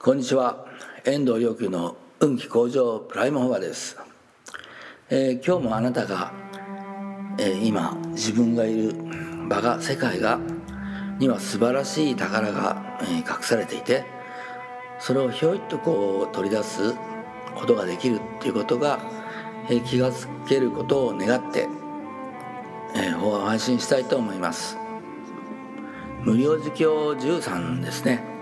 こんにちは。遠藤良久の運気向上プライムフォアです、えー、今日もあなたが、えー、今自分がいる場が世界がには素晴らしい宝が、えー、隠されていてそれをひょいっとこう取り出すことができるっていうことが、えー、気がつけることを願って、えー、法を配信したいと思います。無料儒教13ですね。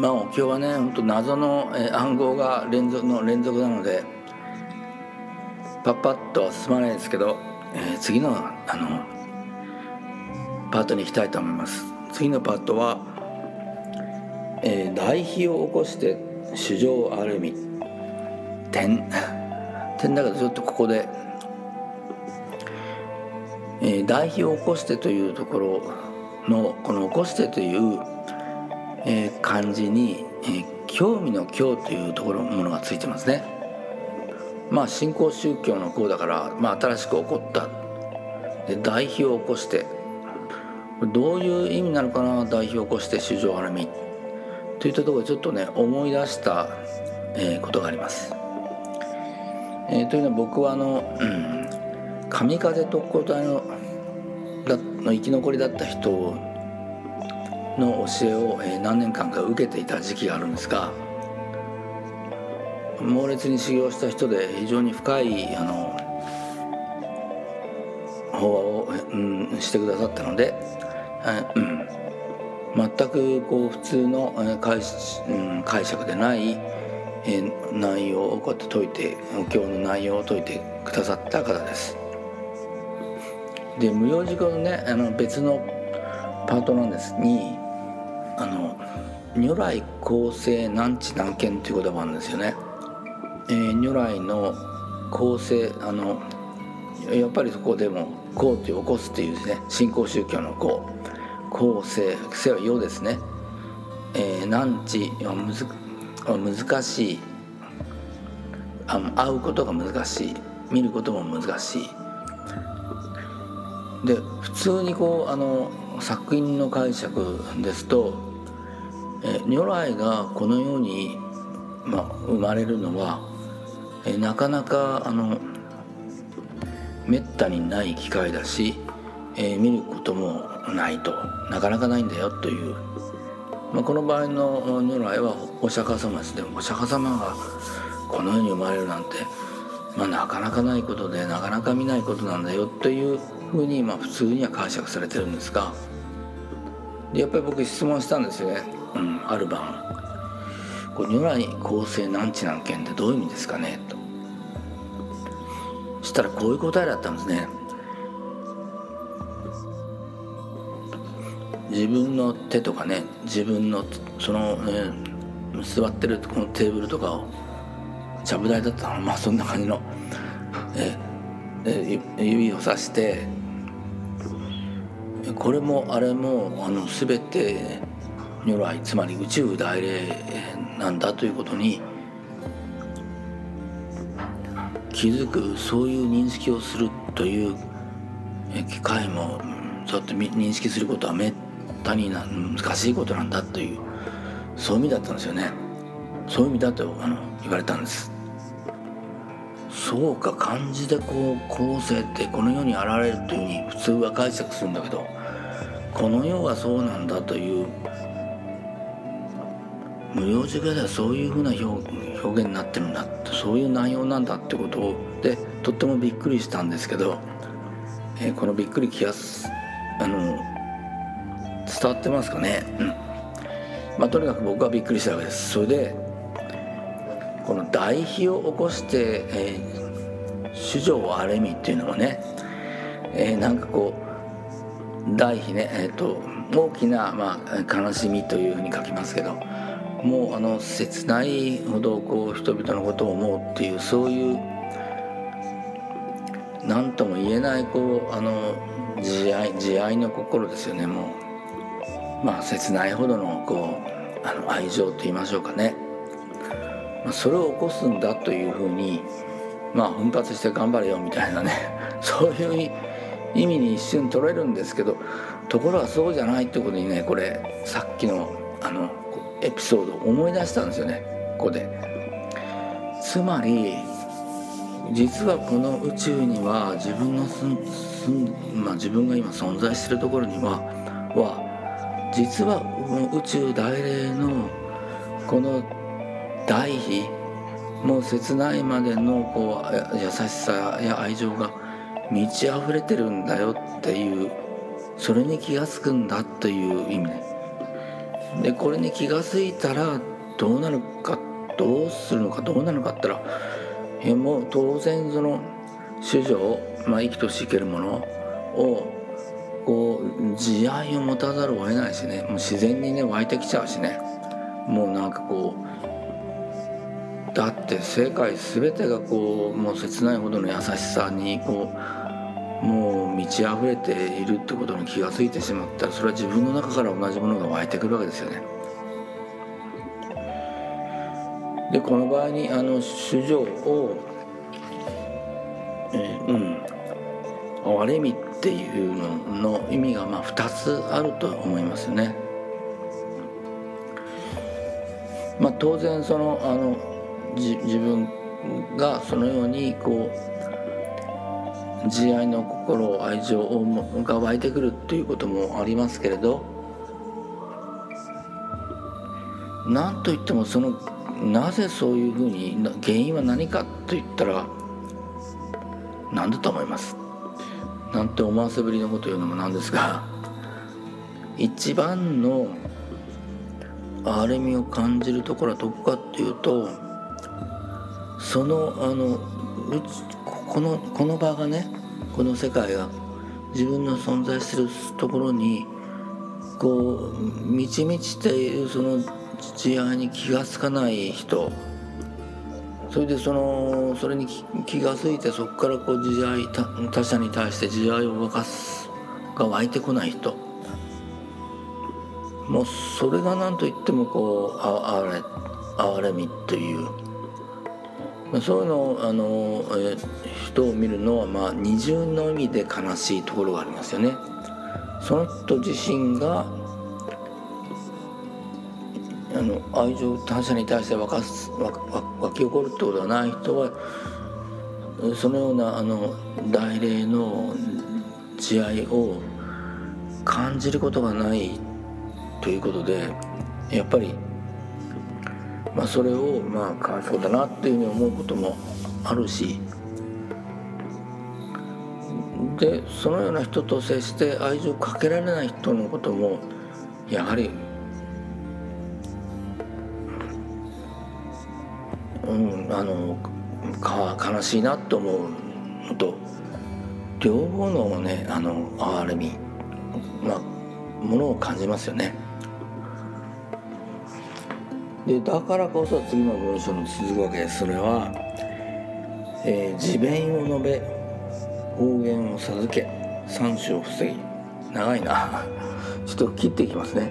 まあ今日はね本当謎の、暗号が連続の連続なのでパッパッとは進まないですけど、えー、次のあのパートに行きたいと思います。次のパートは、えー、代費を起こして主情ある意味点点だけどちょっとここで、えー、代費を起こしてというところのこの起こしてというえー、漢字に、えー、興味の興というところものがついてますね。まあ新興宗教の項だから、まあ、新しく起こった。で代表を起こして。どういう意味なのかな？代表を起こして主情あらみ。といったところでちょっとね思い出した、えー、ことがあります、えー、というのは僕はあの、うん、神風特攻隊のの生き残りだった人の教えを何年間か受けていた時期があるんですが猛烈に修行した人で非常に深いあの法話を、うん、してくださったので、うん、全くこう普通の解,、うん、解釈でない内容をこうやって解いてお経の内容を解いてくださった方です。で無用事故のねあの別のパートなんですにあの如来構成難知難見っていう言葉なんですよね、えー、如来の構成あのやっぱりそこでも「こう」という起こすっていうね新興宗教の「こう」構成性は「世」ですね、えー、難知はむず難しい。あの会うことが難しい。見ることも難しい。で普通にこうあの作品の解釈ですと如来がこのように、ま、生まれるのは、えなかなかあのめったにない機会だし、え、見ることもないとなかなかないんだよという、まあ、この場合の如来はお釈迦様ですでもお釈迦様がこの世に生まれるなんて、まあ、なかなかないことでなかなか見ないことなんだよというふうに、まあ、普通には解釈されてるんですがやっぱり僕質問したんですよね。うん、ある晩「これ如来構成なんちなんけんってどういう意味ですかね?」としたらこういう答えだったんですね。自分の手とかね自分のその、ね、座ってるこのテーブルとかをちゃぶ台だったの。まあそんな感じの。ええ指をさして。これもあれもあの全て如来つまり宇宙大霊なんだということに気づくそういう認識をするという機会もそうやって認識することはめったにな難しいことなんだというそういう意味だったんですよねそういう意味だとあの言われたんです。そうか漢字でこう後世ってこの世に現れるというふうに普通は解釈するんだけどこの世がそうなんだという無料授業ではそういうふうな表現になってるんだそういう内容なんだってことをでとってもびっくりしたんですけど、えー、このびっくり気があの伝わってますかね、うん。まあ、とにかく僕はびっくりしたわけです。それでこの代費を起こして、えー、主情あれみっていうのもね、えー、なんかこう代費ね、えーと、大きな、まあ、悲しみというふうに書きますけどもうあの切ないほどこう人々のことを思うっていうそういう何とも言えないこうあの慈愛慈愛の心ですよねもう。まあ切ないほどのこうあの愛情と言いましょうかね、ま、それを起こすんだというふうにまあ奮発して頑張れよみたいなね そういう意味に一瞬取れるんですけどところがそうじゃないってことにねこれさっきのあのエピソードを思い出したんですよねここで。つまり実はこの宇宙には自分のすんすん、まあ、自分が今存在してるところにはは実は宇宙大霊のこの大悲もう切ないまでのこう優しさや愛情が満ち溢れてるんだよっていうそれに気が付くんだという意味でこれに気が付いたらどうなるかどうするのかどうなるかって言ったらいやもう当然その主女、まあ、生きとし生けるものをこう慈愛を持たざるを得ないしねもう自然にね湧いてきちゃうしね。もうなんかこうだって世界全てがこうもう切ないほどの優しさにこうもう満ち溢れているってことに気が付いてしまったらそれは自分の中から同じものが湧いてくるわけですよね。でこの場合にあの主情を、えー、うん憐れみっていうのの意味がまあ2つあると思いますよね。まあ、当然そのあの自分がそのようにこう慈愛の心愛情が湧いてくるっていうこともありますけれど何といってもそのなぜそういうふうに原因は何かといったら何だと思います？なんて思わせぶりのこと言うのもなんですが一番の憐れみを感じるところはどこかっていうとそのあのこのこの場がねこの世界が自分の存在するところにこう満ち満ちているその慈愛に気が付かない人。それでそのそれに気が付いてそこからこう慈愛他者に対して慈愛を沸かすが湧いてこない人。もうそれが何と言ってもこうあれ哀れみという。そういうのあの、え人を見るのはまあ二重の意味で悲しいところがありますよね。その人自身があの愛情他者に対して沸かす湧き起こるってことがない人はそのようなあの大霊の慈愛を感じることがないということでやっぱり、まあ、それをまあかわいそうだなっていうふうに思うこともあるしでそのような人と接して愛情をかけられない人のこともやはりうんあのか悲しいなと思うのと両方のねあの哀れみまあものを感じますよね。でだからこそ次の文章に続くわけです。それは「えー、自弁を述べ方言を授け三種を防ぎ」長いな。ちょっと切っていきますね。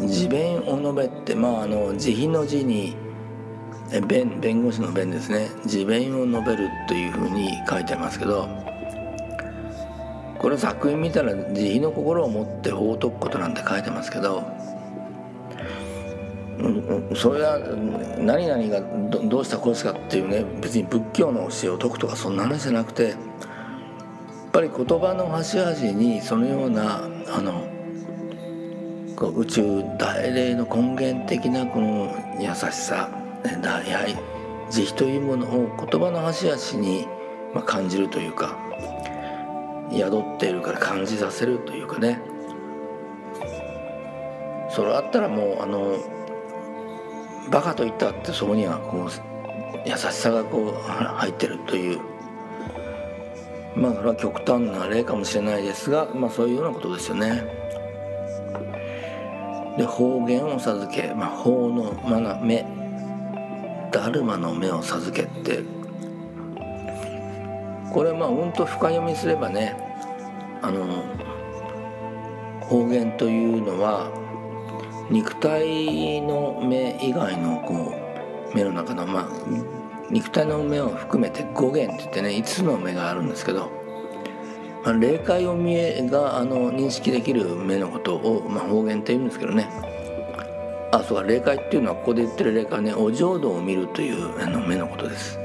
自弁を述べってまああの慈悲の字に弁弁護士の弁ですね。自弁を述べるというふうに書いてありますけどこれ作品見たら慈悲の心を持って法を解くことなんて書いてますけど、それは何々がどうしたこうしたっていうね別に仏教の教えを解くとかそんな話じゃなくてやっぱり言葉の端々にそのようなあのこう宇宙大霊の根源的なこの優しさだやはり慈悲というものを言葉の端々に感じるというか宿っているから感じさせるというかね。それあったらもうあのバカと言ったってそこにはこう優しさがこう入ってるというまあそれは極端な例かもしれないですがまあそういうようなことですよね。で方言を授け、まあ、法の目ダルマの目を授けてこれまあうんと深読みすればねあの方言というのは肉体の目以外のこう目の中のまあ肉体の目を含めて5元って言ってね5つの目があるんですけど、まあ、霊界を見えがあの認識できる目のことを、まあ、方言って言うんですけどね。あそうか霊界っていうのはここで言ってる霊界ねお浄土を見るというあの目のことです。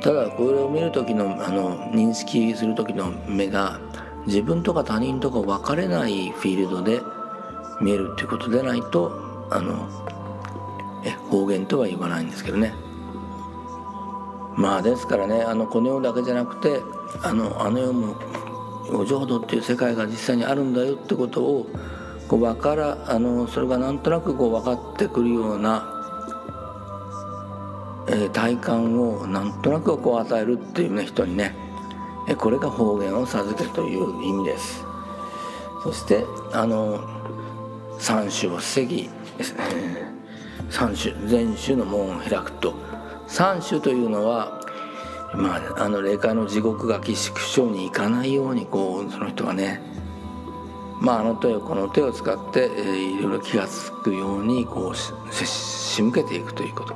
ただこれを見る時のあの認識する時の目が自分とか他人とか分かれないフィールドで見えるっていうことでないとあのえ方言とは言わないんですけどね。まあですからねあのこの世だけじゃなくてあのあの世もお浄土っていう世界が実際にあるんだよってことをこう分からあのそれがなんとなくこう分かってくるような、えー、体感をなんとなくこう与えるっていうね人にね。これが方言を授けるという意味です。そしてあの三種を防ぎ三種全種の門を開くと。三種というのはまああの霊界の地獄が寄宿所に行かないようにこうその人がねまああの手をこの手を使って、えー、いろいろ気が付くようにこうし仕向けていくということ。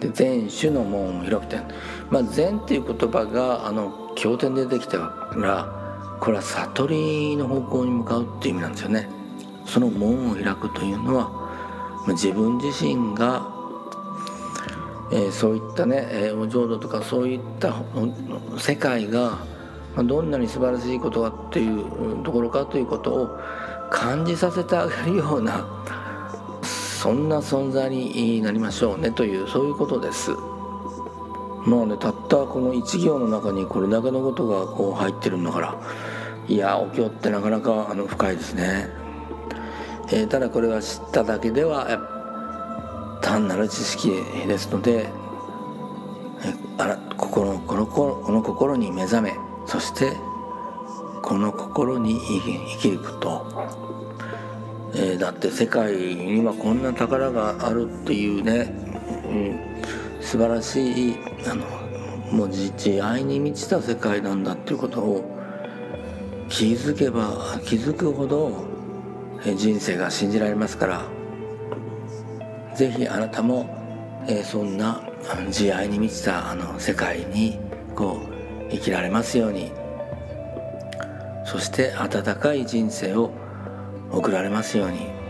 で全種の門を開く点まあっていう言葉があの経典でできたからこれは悟りの方向に向かうっていう意味なんですよね。その門を開くというのは自分自身が、えー、そういったね、えー、お浄土とかそういった世界がどんなに素晴らしいことかっていうところかということを感じさせてあげるようなそんな存在になりましょうねというそういうことです。まあねたったこの一行の中にこれだけのことがこう入ってるんだからいやお経ってなかなかあの深いですね。えー、ただこれは知っただけでは単なる知識ですので、えあら心このこの心に目覚めそしてこの心に生きること、えー、だって世界にはこんな宝があるっていうね、うん、素晴らしいあのもう慈愛に満ちた世界なんだっていうことを気づけば気づくほど人生が信じられますから是非あなたも、えそんな慈愛に満ちたあの世界にこう生きられますようにそして温かい人生を送られますように。